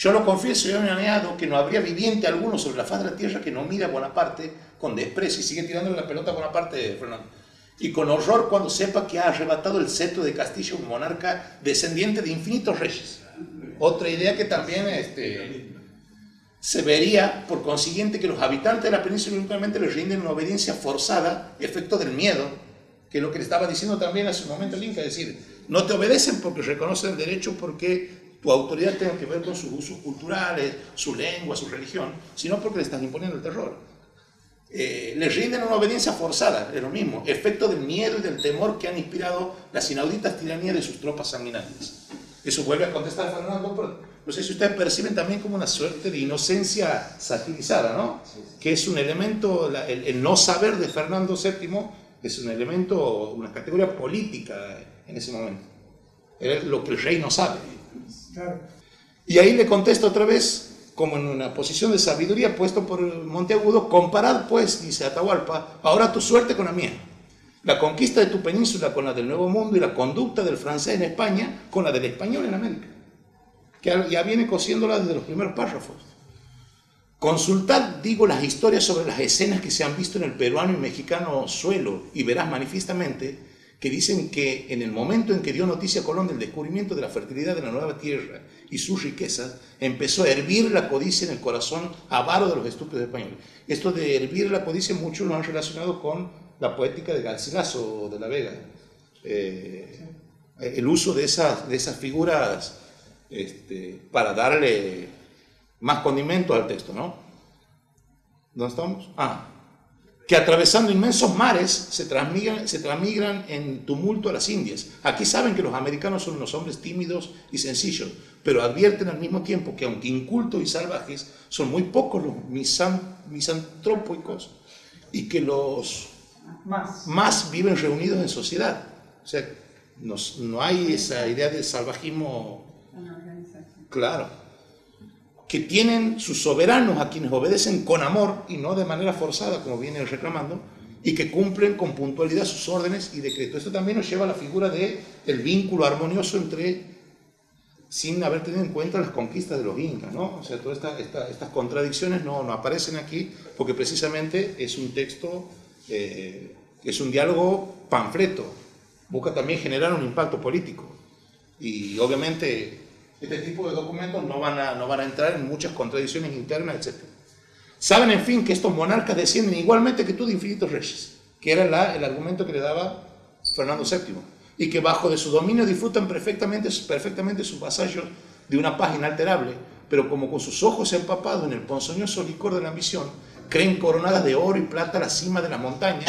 Yo lo confieso y he añadido que no habría viviente alguno sobre la faz de la tierra que no mire a Bonaparte con desprecio y sigue tirándole la pelota a Bonaparte, Fernando. Y con horror cuando sepa que ha arrebatado el cetro de Castillo un monarca descendiente de infinitos reyes. Otra idea que también este, se vería, por consiguiente, que los habitantes de la península únicamente les rinden una obediencia forzada, efecto del miedo, que es lo que le estaba diciendo también hace un momento el Inca, es decir, no te obedecen porque reconocen el derecho, porque tu autoridad tenga que ver con sus usos culturales, su lengua, su religión, sino porque le estás imponiendo el terror. Eh, les rinden una obediencia forzada, es lo mismo, efecto del miedo y del temor que han inspirado las inauditas tiranías de sus tropas sanguinarias. Eso vuelve a contestar Fernando, no sé si ustedes perciben también como una suerte de inocencia satirizada, ¿no? Que es un elemento, el, no saber de Fernando VII es un elemento, una categoría política en ese momento. Es lo que el rey no sabe. Y ahí le contesta otra vez, como en una posición de sabiduría puesto por Monteagudo, comparad pues, dice Atahualpa, ahora tu suerte con la mía. La conquista de tu península con la del Nuevo Mundo y la conducta del francés en España con la del español en América que ya viene cosiéndola desde los primeros párrafos. Consultad, digo, las historias sobre las escenas que se han visto en el peruano y mexicano suelo y verás manifiestamente que dicen que en el momento en que dio noticia a Colón del descubrimiento de la fertilidad de la nueva tierra y sus riquezas, empezó a hervir la codicia en el corazón avaro de los estúpidos españoles. Esto de hervir la codicia muchos lo han relacionado con la poética de Garcilaso de la Vega. Eh, el uso de esas, de esas figuras este, para darle más condimento al texto, ¿no? ¿Dónde estamos? Ah, que atravesando inmensos mares se transmigran, se transmigran en tumulto a las Indias. Aquí saben que los americanos son unos hombres tímidos y sencillos, pero advierten al mismo tiempo que aunque incultos y salvajes, son muy pocos los misantrópicos y que los más. más viven reunidos en sociedad. O sea, no, no hay esa idea de salvajismo Claro. Que tienen sus soberanos a quienes obedecen con amor y no de manera forzada, como viene reclamando, y que cumplen con puntualidad sus órdenes y decretos. Esto también nos lleva a la figura de el vínculo armonioso entre, sin haber tenido en cuenta las conquistas de los incas, ¿no? O sea, todas estas contradicciones no, aparecen aquí porque precisamente es un texto, eh, es un diálogo panfleto, busca también generar un impacto político. Y obviamente este tipo de documentos no van a, no van a entrar en muchas contradicciones internas, etc. Saben, en fin, que estos monarcas descienden igualmente que tú de infinitos reyes, que era la, el argumento que le daba Fernando VII, y que bajo de su dominio disfrutan perfectamente, perfectamente sus vasallos de una paz inalterable, pero como con sus ojos empapados en el ponzoñoso licor de la ambición, creen coronadas de oro y plata a la cima de la montaña,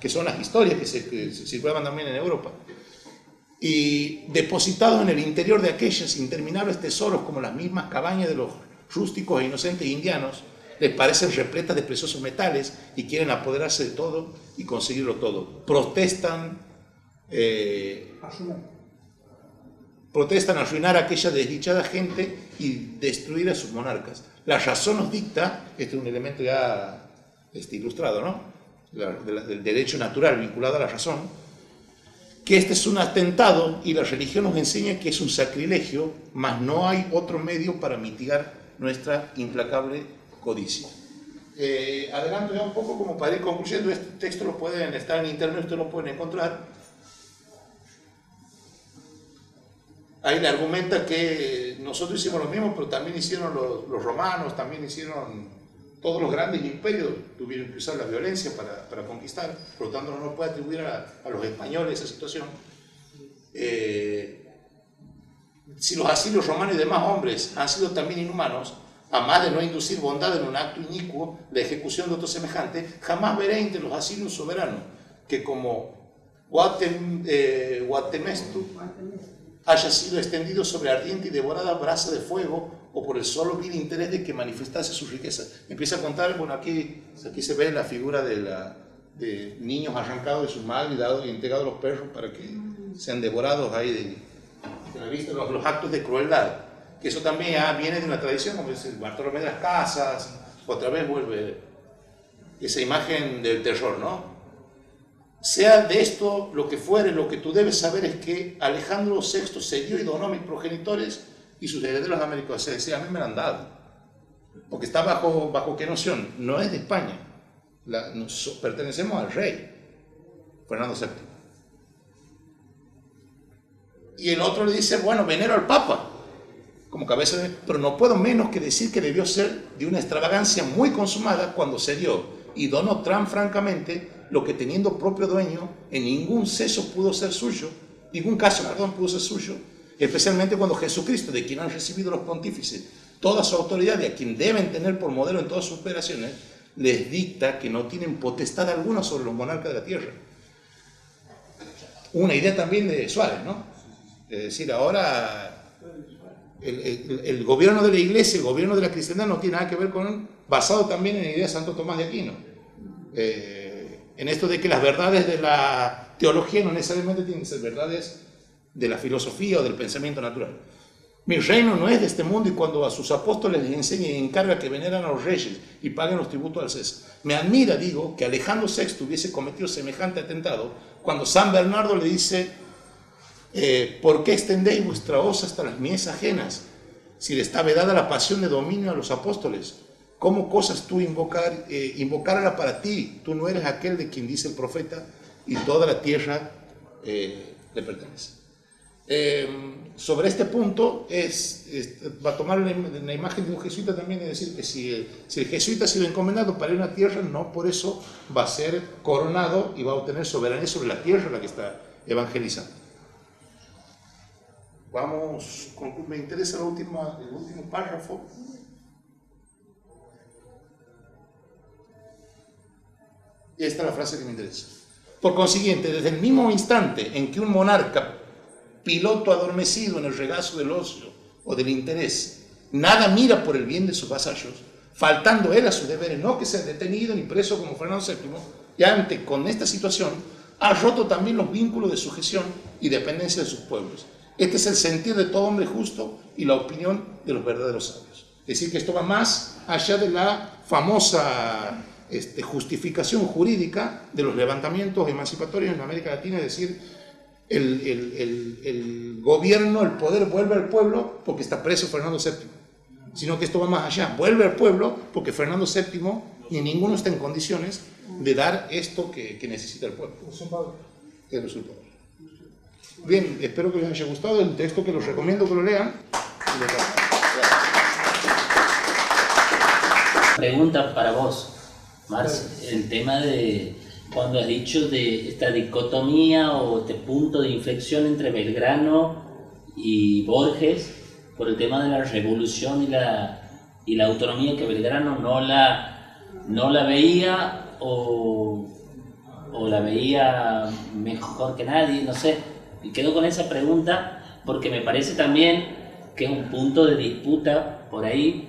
que son las historias que se, que circulaban también en Europa y depositados en el interior de aquellas interminables tesoros como las mismas cabañas de los rústicos e inocentes indianos, les parecen repletas de preciosos metales y quieren apoderarse de todo y conseguirlo todo. Protestan, eh, protestan arruinar a aquella desdichada gente y destruir a sus monarcas. La razón nos dicta, este es un elemento ya este, ilustrado, ¿no? del derecho natural vinculado a la razón, que este es un atentado y la religión nos enseña que es un sacrilegio, mas no hay otro medio para mitigar nuestra implacable codicia. Eh, ya un poco como para ir concluyendo, este texto lo pueden estar en internet, ustedes lo pueden encontrar. Ahí le argumenta que nosotros hicimos lo mismo, pero también hicieron los romanos, también hicieron todos los grandes imperios tuvieron que usar la violencia para, conquistar, por lo tanto no nos puede atribuir a, a los españoles esa situación. Eh, si los asilios romanos y demás hombres han sido también inhumanos, a más de no inducir bondad en un acto inicuo, la ejecución de otro semejante, jamás veré entre los asilios soberanos que como Guatem, eh, Guatemestu haya sido extendido sobre ardiente y devorada brasa de fuego o por el solo vil interés de que manifestase su riqueza. Empieza a contar, bueno, aquí, aquí se ve la figura de, la, de niños arrancados de sus madres y, dados, y entregados a los perros para que sean devorados ahí de, la vista, los, los, actos de crueldad. Que eso también ya viene de una tradición, como el Bartolomé de las Casas, otra vez vuelve esa imagen del terror, ¿no? Sea de esto lo que fuere, lo que tú debes saber es que Alejandro VI se dio y donó a mis progenitores y sus herederos de América decía, a mí me lo han dado. Porque está bajo, bajo qué noción? No es de España. pertenecemos al rey, Fernando VII. Y el otro le dice, bueno, venero al Papa, como cabeza. Pero no puedo menos que decir que debió ser de una extravagancia muy consumada cuando se dio y donó Trump francamente lo que teniendo propio dueño en ningún ceso pudo ser suyo, ningún caso, perdón, pudo ser suyo, especialmente cuando Jesucristo, de quien han recibido los pontífices toda su autoridad y a quien deben tener por modelo en todas sus operaciones, les dicta que no tienen potestad alguna sobre los monarcas de la tierra. Una idea también de Suárez, ¿no? Es decir, ahora el, gobierno de la iglesia, el gobierno de la cristiandad no tiene nada que ver con, basado también en la idea de Santo Tomás de Aquino. Eh, en esto de que las verdades de la teología no necesariamente tienen que ser verdades de la filosofía o del pensamiento natural. Mi reino no es de este mundo y cuando a sus apóstoles les enseña y encarga que veneran a los reyes y paguen los tributos al César. Me admira, digo, que Alejandro VI hubiese cometido semejante atentado cuando San Bernardo le dice, eh, ¿por qué extendéis vuestra hoz hasta las mies ajenas? Si le está vedada la pasión de dominio a los apóstoles, ¿cómo cosas tú invocar, eh, para ti? Tú no eres aquel de quien dice el profeta y toda la tierra eh, le pertenece. Em, sobre este punto es, va a tomar la, imagen de un jesuita también y decir que si si el jesuita ha sido encomendado para ir a una tierra, no por eso va a ser coronado y va a obtener soberanía sobre la tierra la que está evangelizando. Vamos, me interesa el último párrafo. Y esta es la frase que me interesa. Por consiguiente, desde el mismo instante en que un monarca piloto adormecido en el regazo del ocio o del interés, nada mira por el bien de sus vasallos, faltando él a sus deberes, no que sea detenido ni preso como Fernando VII, y ante con esta situación ha roto también los vínculos de sujeción y dependencia de sus pueblos. Este es el sentir de todo hombre justo y la opinión de los verdaderos sabios. Es decir, que esto va más allá de la famosa este, justificación jurídica de los levantamientos emancipatorios en América Latina, es decir, el, gobierno, el poder vuelve al pueblo porque está preso Fernando VII, sino que esto va más allá, vuelve al pueblo porque Fernando VII ni ninguno está en condiciones de dar esto que, necesita el pueblo. El resultado. Bien, espero que les haya gustado el texto que los recomiendo que lo lean. Pregunta para vos, Marx, el tema de cuando has dicho de esta dicotomía o este punto de inflexión entre Belgrano y Borges por el tema de la revolución y la, y la autonomía que Belgrano no la, no la veía o, o la veía mejor que nadie, no sé. Y quedo con esa pregunta porque me parece también que es un punto de disputa por ahí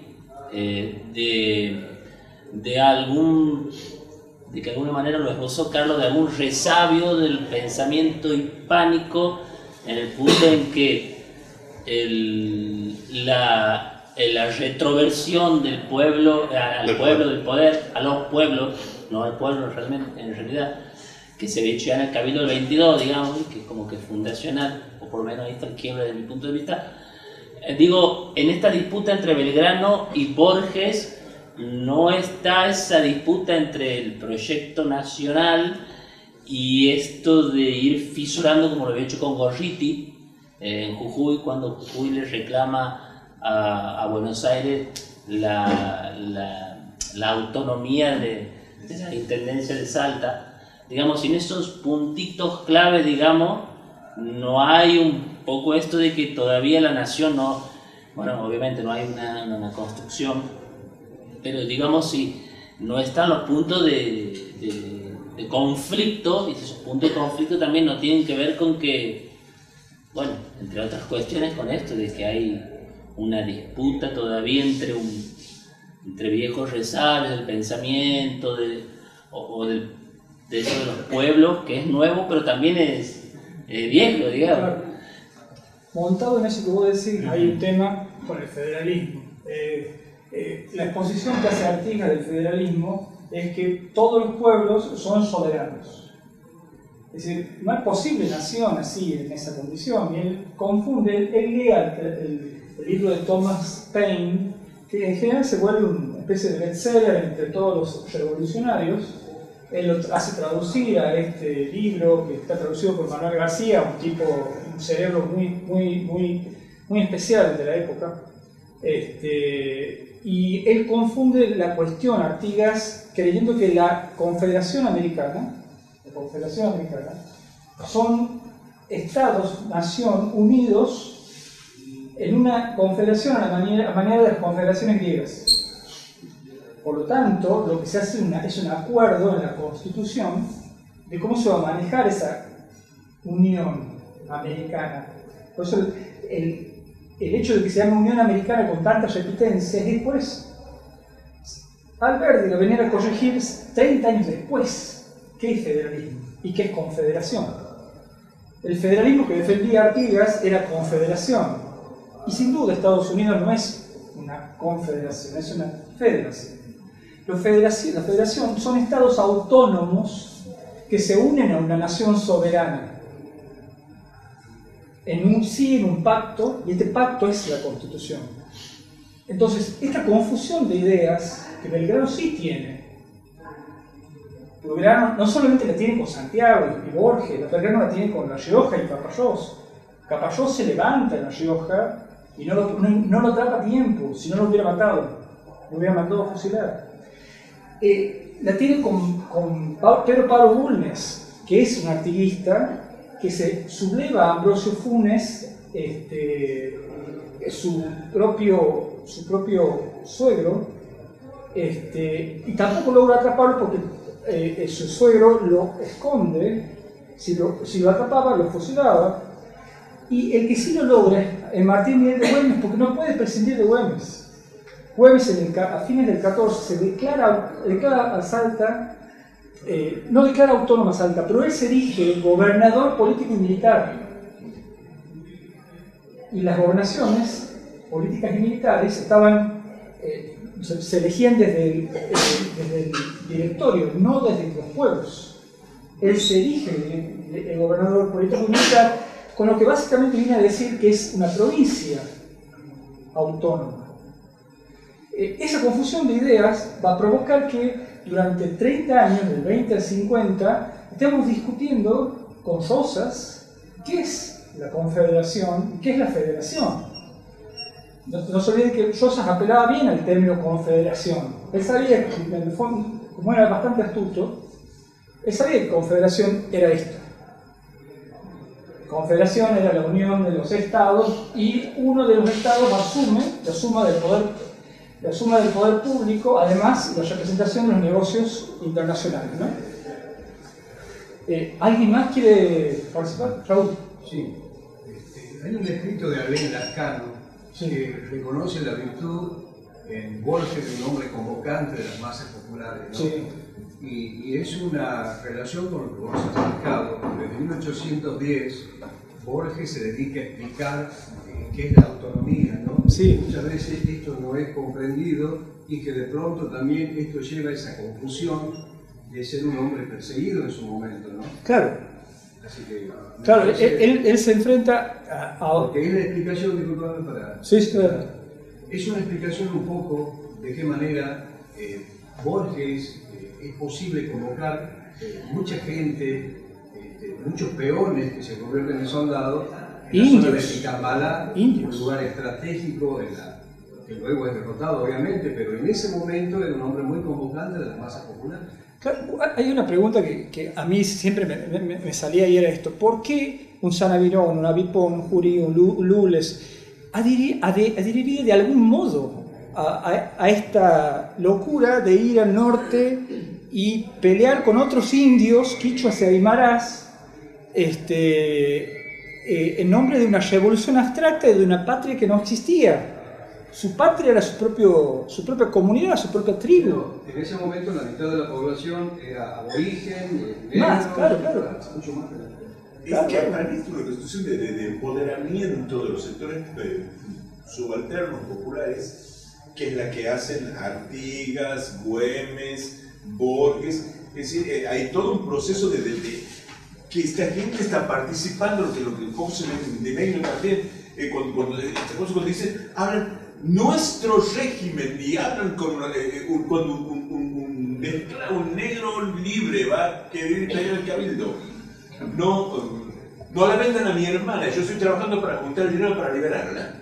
eh, de, de algún de que de alguna manera lo esbozó Carlos, de algún resabio del pensamiento hispánico en el punto en que la, la, retroversión del pueblo, al pueblo del poder, a los pueblos, no al pueblo realmente, en realidad, que se ve hecho en el Cabildo del 22, digamos, que es como que fundacional, o por lo menos ahí está el quiebre desde mi punto de vista. Eh, digo, en esta disputa entre Belgrano y Borges, no está esa disputa entre el proyecto nacional y esto de ir fisurando como lo había hecho con Gorriti eh, en Jujuy, cuando Jujuy le reclama a, Buenos Aires la, autonomía de, la Intendencia de Salta. Digamos, en esos puntitos clave, digamos, no hay un poco esto de que todavía la nación no, bueno, obviamente no hay una, una construcción pero digamos si no están los puntos de, de, conflicto, y esos puntos de conflicto también no tienen que ver con que, bueno, entre otras cuestiones con esto, de que hay una disputa todavía entre, un, entre viejos resabios del pensamiento, de, o, de, eso de los pueblos, que es nuevo, pero también es viejo, digamos. Montado en eso que vos decís, hay un tema con el federalismo. Eh, eh, la exposición que hace Artigas del federalismo es que todos los pueblos son soberanos. Es decir, no es posible nación así, en esa condición. Y él confunde, él lee el libro de Thomas Paine, que en general se vuelve una especie de bestseller entre todos los revolucionarios. Él lo hace traducir a este libro que está traducido por Manuel García, un tipo, un cerebro muy, muy, muy, muy especial de la época. Este, y él confunde la cuestión Artigas creyendo que la Confederación Americana, la Confederación Americana, son estados, nación, unidos en una confederación a la manera, de las confederaciones griegas. Por lo tanto, lo que se hace es un acuerdo en la Constitución de cómo se va a manejar esa unión americana. Por eso el hecho de que se llame Unión Americana con tantas repitencias eso. Alberti lo venía a corregir 30 años después qué es federalismo y qué es confederación. El federalismo que defendía Artigas era confederación. Y sin duda Estados Unidos no es una confederación, es una federación. Federación, la federación son estados autónomos que se unen a una nación soberana en un sí, en un pacto, y este pacto es la Constitución. Entonces, esta confusión de ideas que Belgrano sí tiene, no solamente la tiene con Santiago y Borges, Belgrano la tiene con La Rioja y Capayós. Capayós se levanta en La Rioja y no lo, no, lo atrapa a tiempo, si no lo hubiera matado, lo hubiera mandado a fusilar. Eh, la tiene con, con Pedro Pablo Bulnes, que es un artiguista que se subleva a Ambrosio Funes, este, su, propio, su propio suegro, este, y tampoco logra atraparlo porque eh, su suegro lo esconde, si lo, si lo atrapaba lo fusilaba, y el que sí lo logra es Martín Miguel de Güemes porque no puede prescindir de Güemes. Güemes a fines del 14 se declara, declara a eh, no declara autónoma Salta, pero él se erige gobernador político y militar. Y las gobernaciones políticas y militares estaban, eh, se, elegían desde el, eh, desde el, directorio, no desde los pueblos. Él se erige el, gobernador político y militar, con lo que básicamente viene a decir que es una provincia autónoma. esa confusión de ideas va a provocar que durante 30 años, del 20 al 50, estamos discutiendo con Rosas qué es la confederación y qué es la federación. No, se olviden que Rosas apelaba bien al término confederación. Él sabía en el fondo, como era bastante astuto, él sabía que confederación era esto. Confederación era la unión de los estados y uno de los estados asume la suma del poder la suma del poder público, además la representación de los negocios internacionales. ¿no? Eh, ¿Alguien más quiere participar? Raúl. Sí. Este, hay un escrito de Alain Lascano que reconoce la virtud en Borges de un hombre convocante de las masas populares. ¿no? Sí. Y, y, es una relación con lo que vos has explicado. Desde 1810 Borges se dedica a explicar eh, qué es la autonomía, ¿no? Sí. Muchas veces esto no es comprendido y que de pronto también esto lleva a esa confusión de ser un hombre perseguido en su momento, ¿no? Claro. Así que, claro, él, él, se enfrenta a... Porque es la explicación, disculpame para... Sí, sí, claro. Es una explicación un poco de qué manera eh, Borges eh, es posible convocar mucha gente muchos peones que se convierten en soldados en la zona de Picambala, un lugar estratégico en la, que luego es derrotado obviamente, pero en ese momento era un hombre muy convocante de las masas populares. hay una pregunta que, que a mí siempre me, me, salía y era esto, ¿por qué un Sanavirón, un Avipón, un Jurí, un Lules adheriría de algún modo a, a, esta locura de ir al norte y pelear con otros indios, quichuas y aymaras, este, eh, en nombre de una revolución abstracta y de una patria que no existía. Su patria era su, propio, su propia comunidad, su propia tribu. en ese momento la mitad de la población era aborigen, más, claro, claro. Mucho más. Es que hay una construcción de, de, empoderamiento de los sectores eh, subalternos populares, que es la que hacen Artigas, Güemes, Borges. Es decir, eh, hay todo un proceso de, de que esta gente está participando, lo que, lo que Fox de Medio también, eh, cuando, cuando, eh, cuando dicen, hablan nuestro régimen y hablan con, eh, un, cuando un, un, un, negro libre va a querer caer el cabildo. No, no la vendan a mi hermana, yo estoy trabajando para juntar el dinero para liberarla.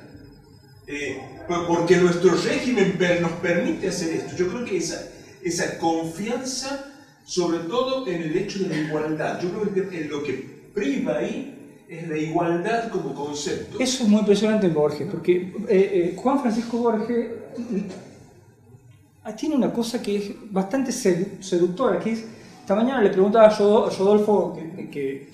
Eh, porque nuestro régimen nos permite hacer esto. Yo creo que esa, esa confianza, sobre todo en el hecho de la igualdad, yo creo que lo que priva ahí es la igualdad como concepto. Eso es muy impresionante en Borges, porque eh, eh, Juan Francisco Borges tiene una cosa que es bastante seductora, que es, esta mañana le preguntaba a Rodolfo que,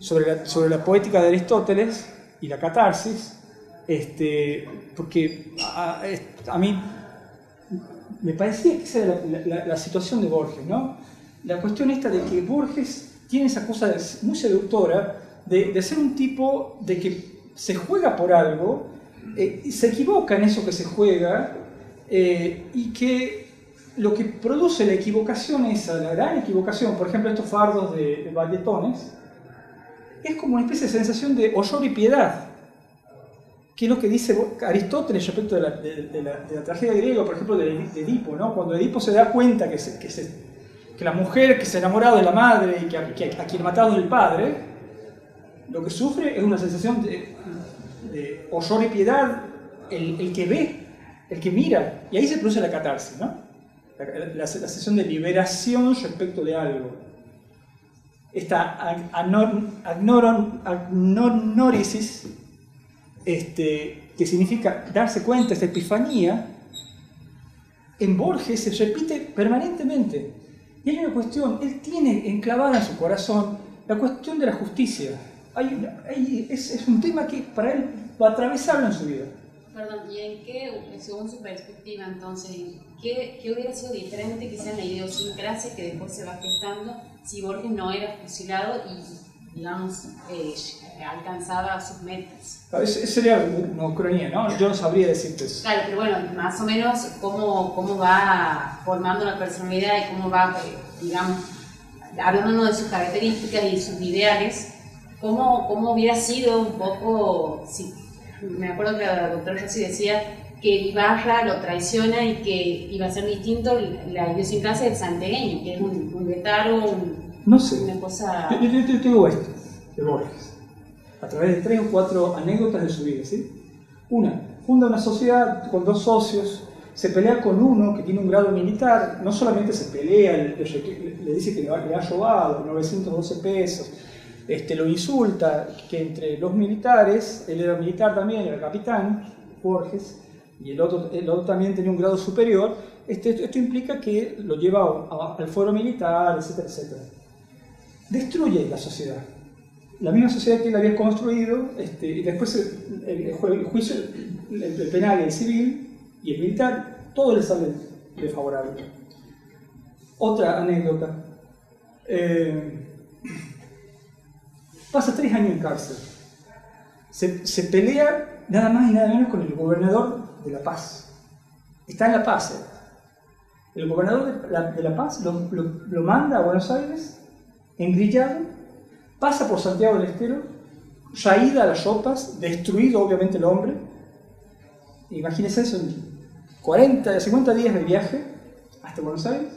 sobre, la, sobre la poética de Aristóteles y la catarsis, este, porque a, a mí me parecía que esa era la, situación de Borges, ¿no? La cuestión esta de que Borges tiene esa cosa muy seductora de, ser un tipo de que se juega por algo, eh, y se equivoca en eso que se juega, eh, y que lo que produce la equivocación esa, la gran equivocación, por ejemplo estos fardos de, de es como una especie de sensación de horror y piedad, que es lo que dice Aristóteles respecto de la, de, la, tragedia griega, por ejemplo, de, Edipo, ¿no? cuando Edipo se da cuenta que, que se, que la mujer que se ha enamorado de la madre y que, a, que a quien matado el padre, lo que sufre es una sensación de, de horror y piedad, el, el, que ve, el que mira, y ahí se produce la catarsis, ¿no? la, la, sensación de liberación respecto de algo. Esta agnorisis, este, que significa darse cuenta, esta epifanía, en Borges se repite permanentemente. Y hay una cuestión, él tiene enclavada en su corazón la cuestión de la justicia. Hay, es, es, un tema que para él va a atravesarlo en su vida. Perdón, ¿y en qué, según su perspectiva entonces, qué, qué hubiera sido diferente quizá en la idiosincrasia que después se va gestando si Borges no era fusilado y, digamos, eh, alcanzaba sus metas? Esa sería una ucronía, ¿no? Yo no sabría decirte eso. Claro, pero bueno, más o menos cómo, cómo va formando la personalidad y cómo va, eh, digamos, hablando de sus características y sus ideales, cómo, cómo hubiera sido un poco, si, me acuerdo que la doctora Rossi decía que Ibarra lo traiciona y que iba a ser distinto la idiosincrasia del santegueño, que es un, un un, no sé. una cosa... Yo, yo, yo, digo esto, de Borges a través de tres o cuatro anécdotas de su vida. ¿sí? Una, funda una sociedad con dos socios, se pelea con uno que tiene un grado militar, no solamente se pelea, le, dice que le, ha robado 912 pesos, este, lo insulta, que entre los militares, él era militar también, era capitán, Borges, y el otro, el otro también tenía un grado superior, este, esto implica que lo lleva al foro militar, etcétera, etcétera. Destruye la sociedad la misma sociedad que él había construido, este, y después el, juicio, el, penal, el civil y el militar, todo le sale desfavorable. Otra anécdota. Eh, pasa tres años en cárcel. Se, pelea nada más y nada menos con el gobernador de La Paz. Está en La Paz. Eh. El gobernador de La, Paz lo manda a Buenos Aires, engrillado, pasa por Santiago del Estero, raída a las ropas, destruido obviamente el hombre. Imagínense eso, 40, 50 días de viaje hasta Buenos Aires.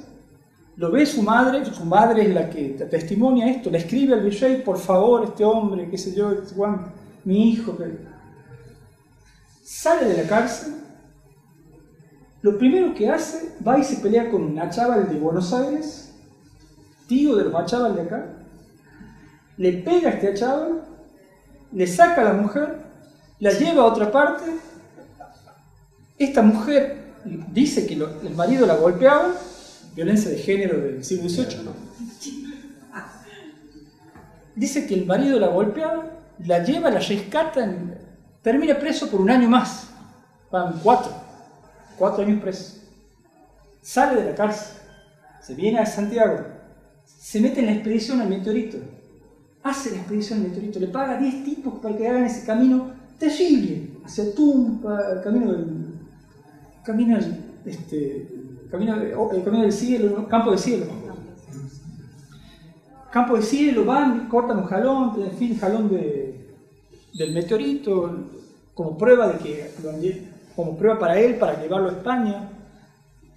Lo ve su madre, su madre es la que testimonia esto, le escribe al virrey, por favor, este hombre, qué sé yo, Juan, mi hijo. Sale de la cárcel, lo primero que hace, va y se pelea con una chaval de Buenos Aires, tío de los machaval de acá, le pega a este achado, le saca a la mujer, la lleva a otra parte. Esta mujer dice que el marido la golpeaba, violencia de género del siglo XVIII. Dice que el marido la golpeaba, la lleva, la rescata, termina preso por un año más. Van cuatro, cuatro años preso. Sale de la cárcel, se viene a Santiago, se mete en la expedición al meteorito hace la expedición del meteorito, le paga 10 tipos para que hagan ese camino terrible hacia Tumpa, camino del, camino este, camino, oh, camino del cielo, campo del cielo. Campo del cielo, van, cortan un jalón, en fin, jalón de, del meteorito como prueba de que como prueba para él para llevarlo a España.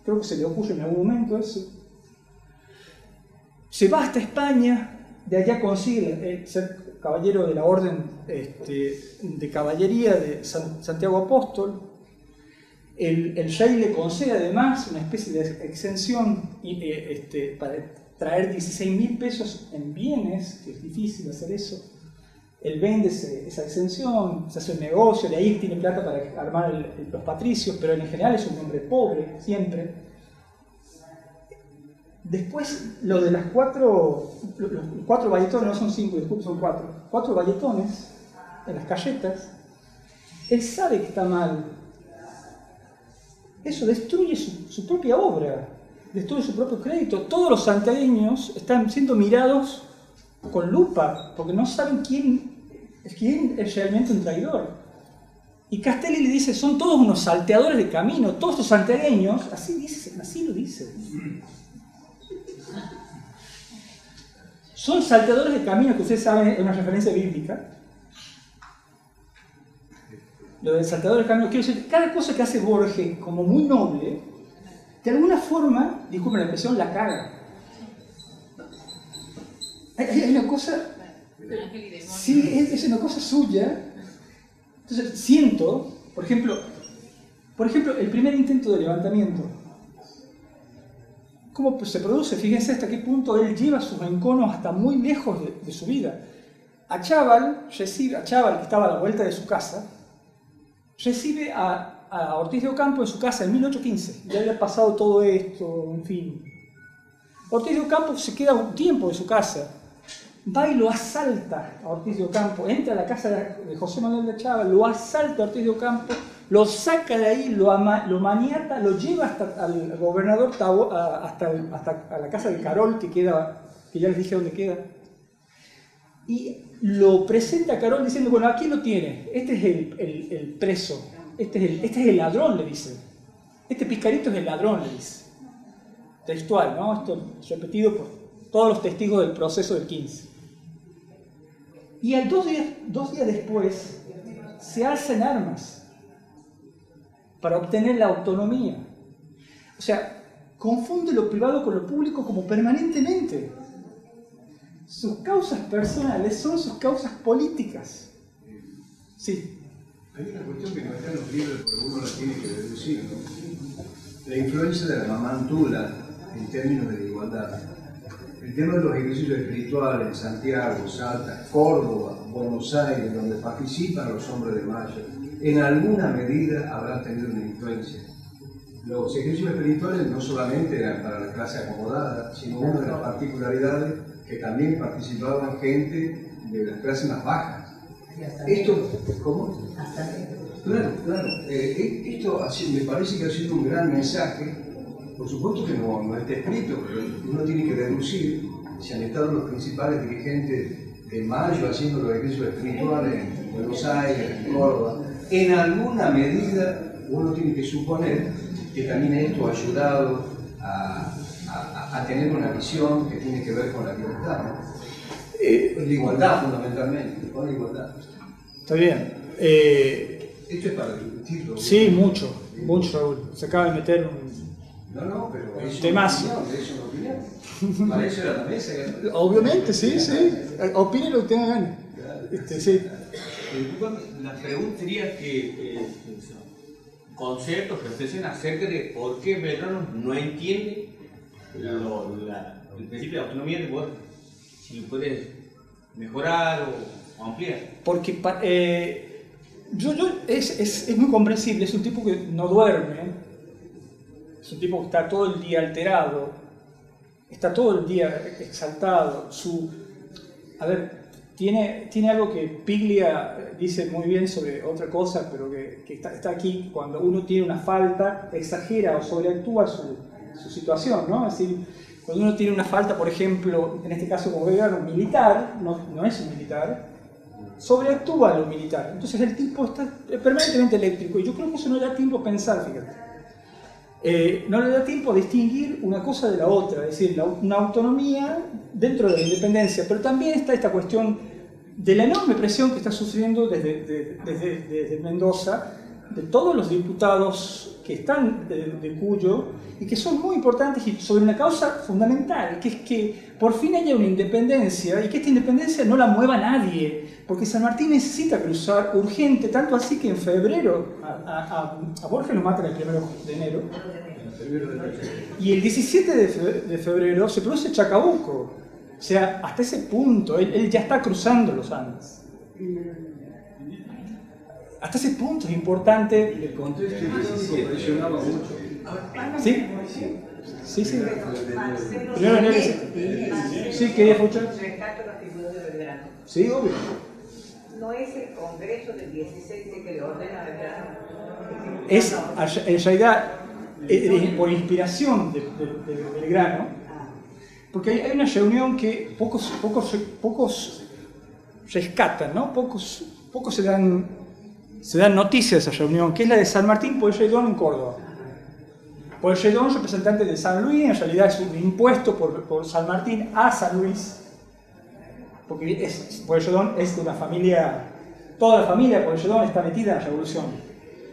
Creo que se le ocurre en algún momento eso. Se va hasta España, de allá consigue ser caballero de la orden este, de caballería de Santiago Apóstol. El, el, rey le concede además una especie de exención eh, este, para traer 16 mil pesos en bienes, que es difícil hacer eso. Él vende esa exención, se hace un negocio, de ahí tiene plata para armar los patricios, pero en general es un hombre pobre, siempre. Después, lo de las cuatro, los cuatro valletones, no son cinco, disculpe, son cuatro, cuatro valletones en las calletas, él sabe que está mal. Eso destruye su, propia obra, destruye su propio crédito. Todos los santiagueños están siendo mirados con lupa, porque no saben quién, quién es realmente un traidor. Y Castelli le dice, son todos unos salteadores de camino, todos los santiagueños, así, dice, así lo dice. Son salteadores de camino, que ustedes saben es una referencia bíblica. Lo del salteador de camino, quiero decir, cada cosa que hace Borges como muy noble, de alguna forma, disculpen la expresión, la caga. Hay, una cosa. Sí, es, una cosa suya. Entonces, siento, por ejemplo, por ejemplo, el primer intento de levantamiento cómo se produce, fíjense hasta qué punto él lleva sus enconos hasta muy lejos de, su vida. A Chaval, recibe, a Chaval, que estaba a la vuelta de su casa, recibe a, Ortiz de Ocampo en su casa en 1815. Ya había pasado todo esto, en fin. Ortiz de Ocampo se queda un tiempo en su casa, va y lo asalta a Ortiz de Ocampo, entra a la casa de José Manuel de Chaval, lo asalta a Ortiz de Ocampo lo saca de ahí, lo, lo maniata, lo lleva hasta al gobernador hasta, hasta la casa de Carol, que, queda, que ya les dije dónde queda, y lo presenta a Carol diciendo, bueno, aquí lo tiene, este es el, preso, este es el, este es el ladrón, le dice. Este picarito es el ladrón, le dice. Textual, ¿no? Esto repetido por todos los testigos del proceso del 15. Y al dos días, dos días después se alzan armas para obtener la autonomía. O sea, confunde lo privado con lo público como permanentemente. Sus causas personales son sus causas políticas. Sí. Hay una cuestión que no está en los libros, pero uno la tiene que deducir. La influencia de la mamantula en términos de igualdad. El tema de los ejercicios espirituales en Santiago, Salta, Córdoba, Buenos Aires, donde participan los hombres de Maya, en alguna medida habrán tenido una influencia. Los ejercicios espirituales no solamente eran para la clase acomodada, sino una de las particularidades que también participaban gente de las clases más bajas. Esto, ¿cómo? Claro, claro. Eh, eh, esto me parece que ha sido un gran mensaje. Por supuesto que no, no está escrito, pero uno tiene que deducir si han estado los principales dirigentes de Mayo haciendo los ejercicios espirituales en Buenos Aires, en Córdoba, en alguna medida uno tiene que suponer que también esto ha ayudado a, tener una visión que tiene que ver con la libertad, eh, la igualdad fundamentalmente, con la igualdad. Está bien. Eh, esto es para discutirlo. Sí, mucho, mucho Raúl. Se acaba de meter un... No, no, pero es una opinión, es una opinión. Para eso era la mesa. Obviamente, sí, sí. Opine lo que tenga ganas. Este, sí. La pregunta sería que eh, conceptos, reflexiones acerca de por qué Belgrano no entiende el principio de autonomía de poder, si lo puedes mejorar o, ampliar. Porque eh, yo, yo, es, es, es, muy comprensible, es un tipo que no duerme, es un tipo que está todo el día alterado, está todo el día exaltado, su... A ver, tiene, tiene algo que Piglia dice muy bien sobre otra cosa, pero que, está, está, aquí, cuando uno tiene una falta, exagera o sobreactúa su, su situación, ¿no? Es decir, cuando uno tiene una falta, por ejemplo, en este caso como Vega, un militar, no, no es un militar, sobreactúa lo militar. Entonces el tipo está permanentemente eléctrico y yo creo que eso no le da tiempo a pensar, fíjate. Eh, no le da tiempo a distinguir una cosa de la otra, es decir, una autonomía dentro de la independencia, pero también está esta cuestión de la enorme presión que está sufriendo desde, desde, Mendoza, de todos los diputados que están de, Cuyo y que son muy importantes y sobre una causa fundamental, que es que por fin haya una independencia y que esta independencia no la mueva nadie, porque San Martín necesita cruzar urgente, tanto así que en febrero a, a, Borges lo matan el 1 de enero y el 17 de febrero se produce Chacabuco. O sea, hasta ese punto, él, ya está cruzando los Andes. Hasta ese punto es importante. El contexto presionaba mucho. ¿Sí? Sí, sí. Primero en el Sí, quería escuchar. Rescato la figura de Belgrano. Sí, obvio. No es el Congreso del 16 que le ordena a Belgrano. Es, en realidad, por inspiración de, de, de Belgrano, porque hay, una reunión que pocos, pocos, pocos rescatan, ¿no? Pocos, pocos se, dan, se dan noticias de esa reunión, que es la de San Martín Pueyrredón en Córdoba. Pueyrredón, representante de San Luis, en realidad es un impuesto por, por San Martín a San Luis, porque es, Pueyrredón es de una familia, toda la familia de Pueyrredón está metida en la revolución,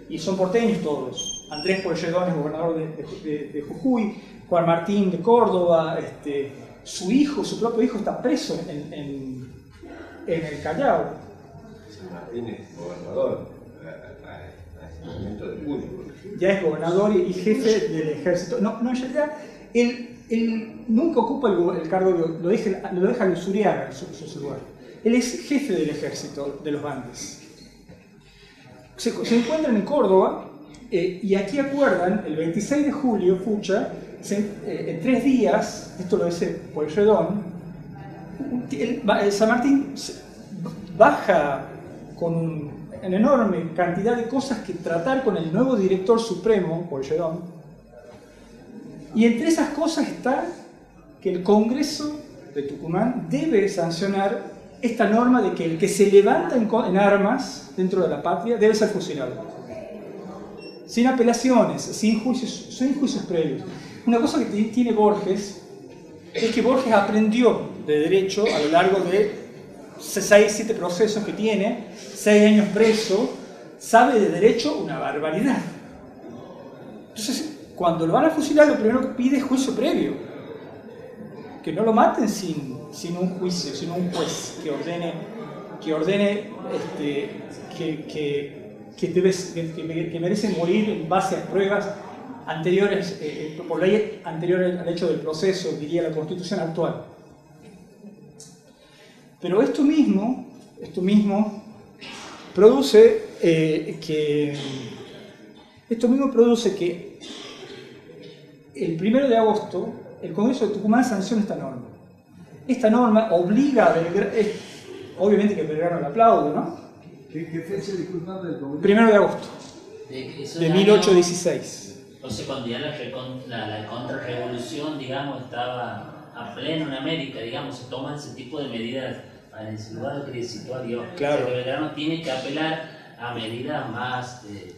y son porteños todos. Andrés Pueyrredón es gobernador de, de Jujuy, Juan Martín de Córdoba, este, su hijo, su propio hijo está preso en, en, el Callao. San Martín es gobernador a, momento del Cuyo. Ya es gobernador y, jefe del ejército. No, no en realidad, él, él nunca ocupa el, cargo, de, lo, deja, lo deja Lusuriaga su, su, lugar. Él es jefe del ejército de los Andes. Se, se encuentran en Córdoba eh, y aquí acuerdan, el 26 de julio, Fucha, en tres días, esto lo dice Pueyrredón, San Martín baja con una enorme cantidad de cosas que tratar con el nuevo director supremo, Pueyrredón, y entre esas cosas está que el Congreso de Tucumán debe sancionar esta norma de que el que se levanta en, armas dentro de la patria debe ser fusilado. Sin apelaciones, sin juicios, sin juicios previos. Una cosa que tiene Borges es que Borges aprendió de derecho a lo largo de 6, 7 procesos que tiene, 6 años preso, sabe de derecho una barbaridad. Entonces, cuando lo van a fusilar, lo primero que pide es juicio previo. Que no lo maten sin, sin un juicio, sin un juez que ordene, que, ordene este, que, que, que, morir en base a pruebas anteriores, eh, eh, por ley anterior al hecho del proceso, diría la constitución actual. Pero esto mismo, esto mismo produce eh, que esto mismo produce que el primero de agosto el Congreso de Tucumán sanciona esta norma. Esta norma obliga a Belgrano, obviamente que Belgrano la aplaude, ¿no? ¿Qué, fecha, disculpame, del Congreso? Primero de agosto de 1816. Entonces cuando ya la, la, contrarrevolución, digamos, estaba a pleno en América, digamos, se toman ese tipo de medidas para insinuar lo que situó Dios. Claro. el Belgrano tiene que apelar a medidas más eh,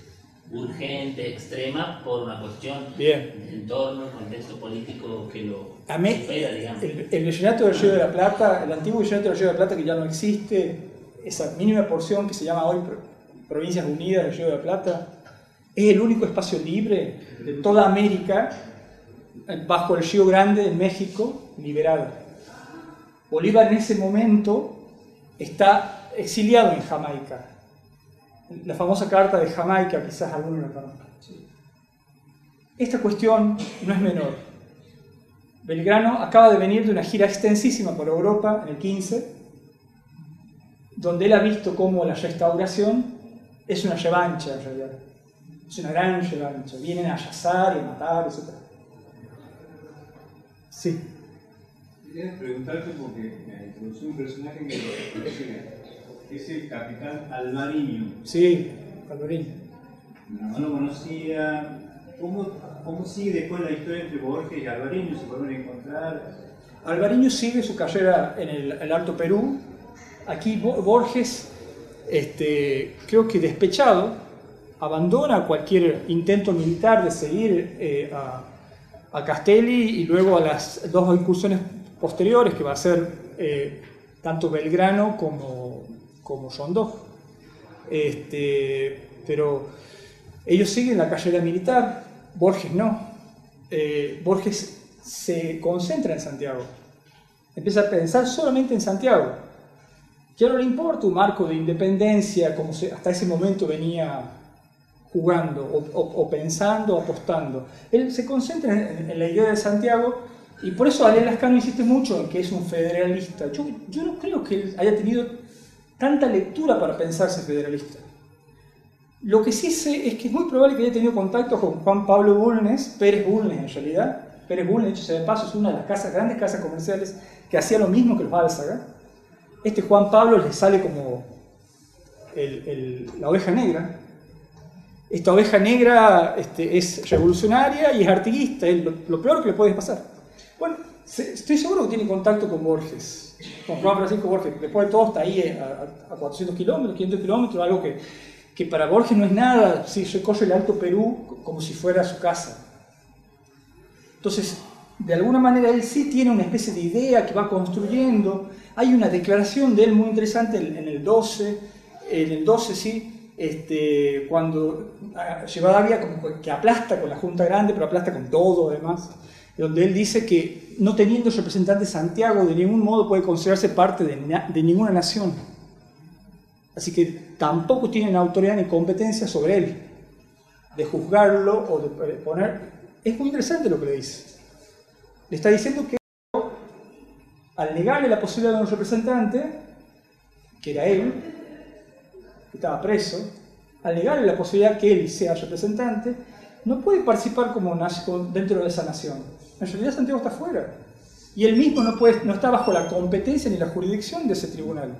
urgentes, extremas, por una cuestión Bien. de entorno, contexto político que lo a supera, digamos. El, el del Río de la Plata, el antiguo visionato del Río de la Plata que ya no existe, esa mínima porción que se llama hoy Provincias Unidas del Río de la Plata, es el único espacio libre de toda América bajo el Río Grande en México liberado. Bolívar en ese momento está exiliado en Jamaica. La famosa carta de Jamaica, quizás alguno la conozca. Esta cuestión no es menor. Belgrano acaba de venir de una gira extensísima por Europa en el 15, donde él ha visto cómo la restauración es una revancha en realidad es una gran revancha. Vienen a yazar y a matar, etc. Sí. Quería preguntarte porque me introdució un personaje que lo es el capitán Alvariño. Sí, Alvariño. No, lo conocía. ¿Cómo, ¿Cómo sigue después la historia entre Borges y Alvariño? ¿Se pueden encontrar? Alvariño sigue su carrera en el, Alto Perú. Aquí Borges, este, creo que despechado, abandona cualquier intento militar de seguir eh, a, Castelli y luego a las dos incursiones posteriores, que va a ser eh, tanto Belgrano como, como. Este, pero ellos siguen la carrera militar, Borges no. Eh, Borges se concentra en Santiago, empieza a pensar solamente en Santiago. Ya no le importa un marco de independencia como hasta ese momento venía jugando o, pensando, apostando. Él se concentra en, la idea de Santiago y por eso Ale Lascano insiste mucho en que es un federalista. Yo, yo no creo que él haya tenido tanta lectura para pensarse federalista. Lo que sí sé es que es muy probable que haya tenido contacto con Juan Pablo Bulnes, Pérez Bulnes en realidad. Pérez Bulnes, hecho sea de paso, es una de las casas, grandes casas comerciales que hacía lo mismo que los Álzaga. Este Juan Pablo le sale como la oveja negra, esta oveja negra este, es revolucionaria y es artiguista, es lo, peor que le puede pasar. Bueno, estoy seguro que tiene contacto con Borges, con Juan Francisco Borges, después de todo está ahí a, 400 kilómetros, 500 kilómetros, algo que, que, para Borges no es nada, si recorre el Alto Perú como si fuera su casa. Entonces, de alguna manera él sí tiene una especie de idea que va construyendo. Hay una declaración de él muy interesante en el 12, en el 12 sí, este, cuando Rivadavia como que aplasta con la Junta Grande, pero aplasta con todo además, donde él dice que no teniendo representante Santiago de ningún modo puede considerarse parte de, de ninguna nación. Así que tampoco tienen autoridad ni competencia sobre él, de juzgarlo o de poner... Es muy interesante lo que le dice. Le está diciendo que al negarle la posibilidad de un representante, que era él, que estaba preso, al negarle la posibilidad que él sea representante, no puede participar como dentro de esa nación. En realidad Santiago está fuera. Y él mismo no, puede, no está bajo la competencia ni la jurisdicción de ese tribunal.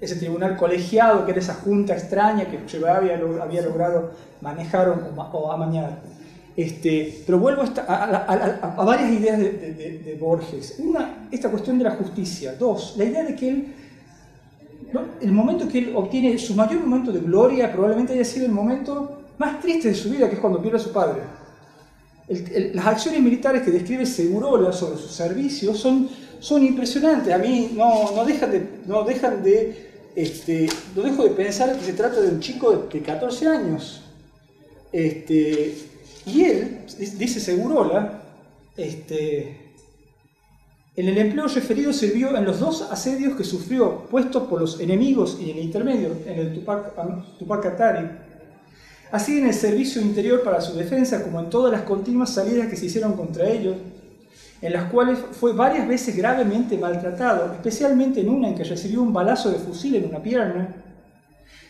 Ese tribunal colegiado, que era esa junta extraña que había, había logrado manejar o, amañar. Este, pero vuelvo a, varias ideas de, de, Borges. Una, esta cuestión de la justicia. Dos, la idea de que él el momento que él obtiene su mayor momento de gloria probablemente haya sido el momento más triste de su vida, que es cuando pierde a su padre. las acciones militares que describe Segurola sobre sus servicios son, son impresionantes. A mí no, no dejan de, no dejan de este, no dejo de pensar que se trata de un chico de, 14 años. Este, y él, dice Segurola, este, en el empleo referido sirvió en los dos asedios que sufrió, puestos por los enemigos y en el intermedio, en el Tupac, Tupac Katari, así en el servicio interior para su defensa como en todas las continuas salidas que se hicieron contra ellos, en las cuales fue varias veces gravemente maltratado, especialmente en una en que recibió un balazo de fusil en una pierna,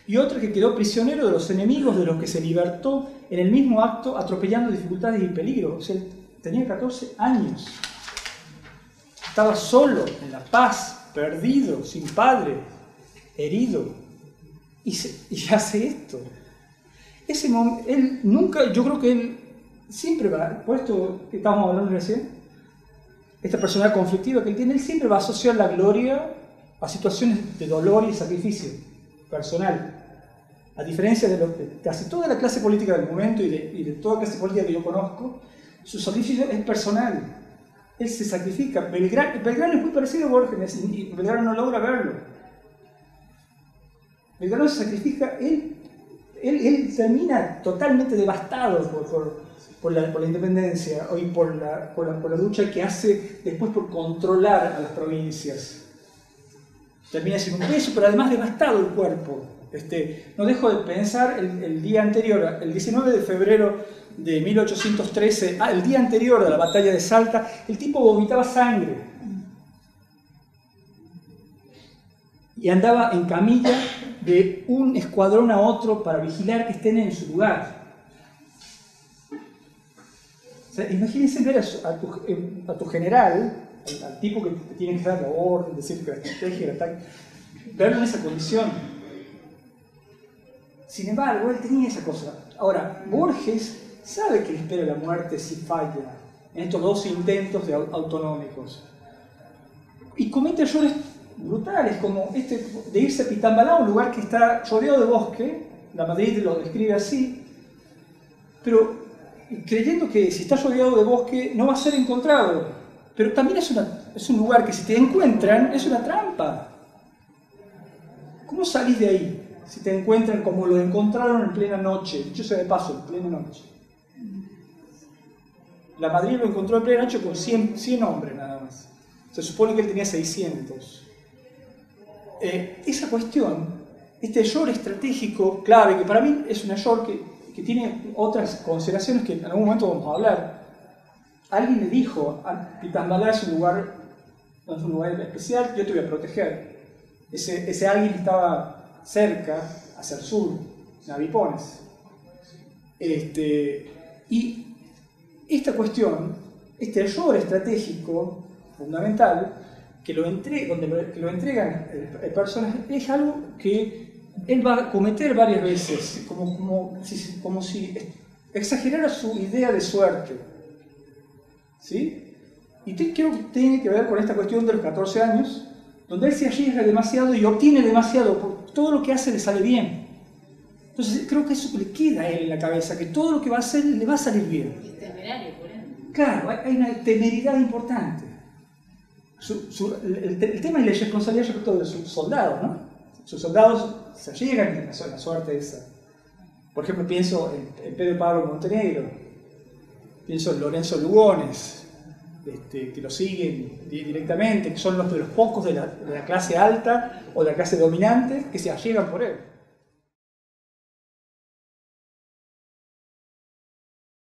y otra que quedó prisionero de los enemigos de los que se libertó en el mismo acto, atropellando dificultades y peligros. Tenía 14 años. Estaba solo, en la paz, perdido, sin padre, herido. Y, hace esto. Ese él nunca, yo creo que él siempre va, por esto que estábamos hablando recién, esta personalidad conflictiva que él tiene, él siempre va a asociar la gloria a situaciones de dolor y sacrificio personal. A diferencia de, casi toda la clase política del momento y de, y de toda clase política que yo conozco, su sacrificio es personal. Él se sacrifica. Belgrano, es muy parecido a Borges y Belgrano no logra verlo. Belgrano se sacrifica, él, él, termina totalmente devastado por, la, independencia y por la, por la, lucha que hace después por controlar a las provincias. Termina siendo un peso, pero además devastado el cuerpo. Este, no dejo de pensar el día anterior, el 19 de febrero de 1813, ah, el día anterior de la batalla de Salta, el tipo vomitaba sangre. Y andaba en camilla de un escuadrón a otro para vigilar que estén en su lugar. imagínense ver eh, a, tu, general, al, tipo que te tiene que dar la orden, decir que la estrategia, el ataque, verlo en esa condición. Sin embargo, él tenía esa cosa. Ahora, Borges sabe que espera la muerte si falla en estos dos intentos de autonómicos. Y comete errores brutales, como este de irse a Pitambalá, un lugar que está rodeado de bosque, la Madrid lo describe así, pero creyendo que si está rodeado de bosque no va a ser encontrado. Pero también es es un lugar que si te encuentran es una trampa. ¿Cómo salís de ahí? Si te encuentran como lo encontraron en plena noche, dicho sea de paso, en plena noche. La Madrid lo encontró en plena noche con 100, 100 hombres nada más. Se supone que él tenía 600. Eh, esa cuestión, este error estratégico clave, que para mí es un error que, que tiene otras consideraciones que en algún momento vamos a hablar. Alguien le dijo, Pitandalá es un lugar, es un lugar especial, yo te voy a proteger. Ese, ese alguien estaba cerca, hacia el sur, en Avipones. Este, y esta cuestión, este error estratégico fundamental, que lo, entre, donde lo, que lo entregan el, personaje, es algo que él va a cometer varias veces, como, como, como si exagerara su idea de suerte. ¿Sí? Y creo que tiene que ver con esta cuestión de los 14 años, donde él se arriesga demasiado y obtiene demasiado, todo lo que hace le sale bien. Entonces creo que eso le queda a él en la cabeza, que todo lo que va a hacer le va a salir bien. Es temerario, por Claro, hay una temeridad importante. el, tema es la responsabilidad respecto de sus soldados, ¿no? Sus soldados se llegan a la suerte esa. Por ejemplo, pienso en, Pedro Pablo Montenegro, pienso en Lorenzo Lugones, este, que lo siguen directamente, que son los de los pocos de la, de la clase alta o de la clase dominante que se allegan por él.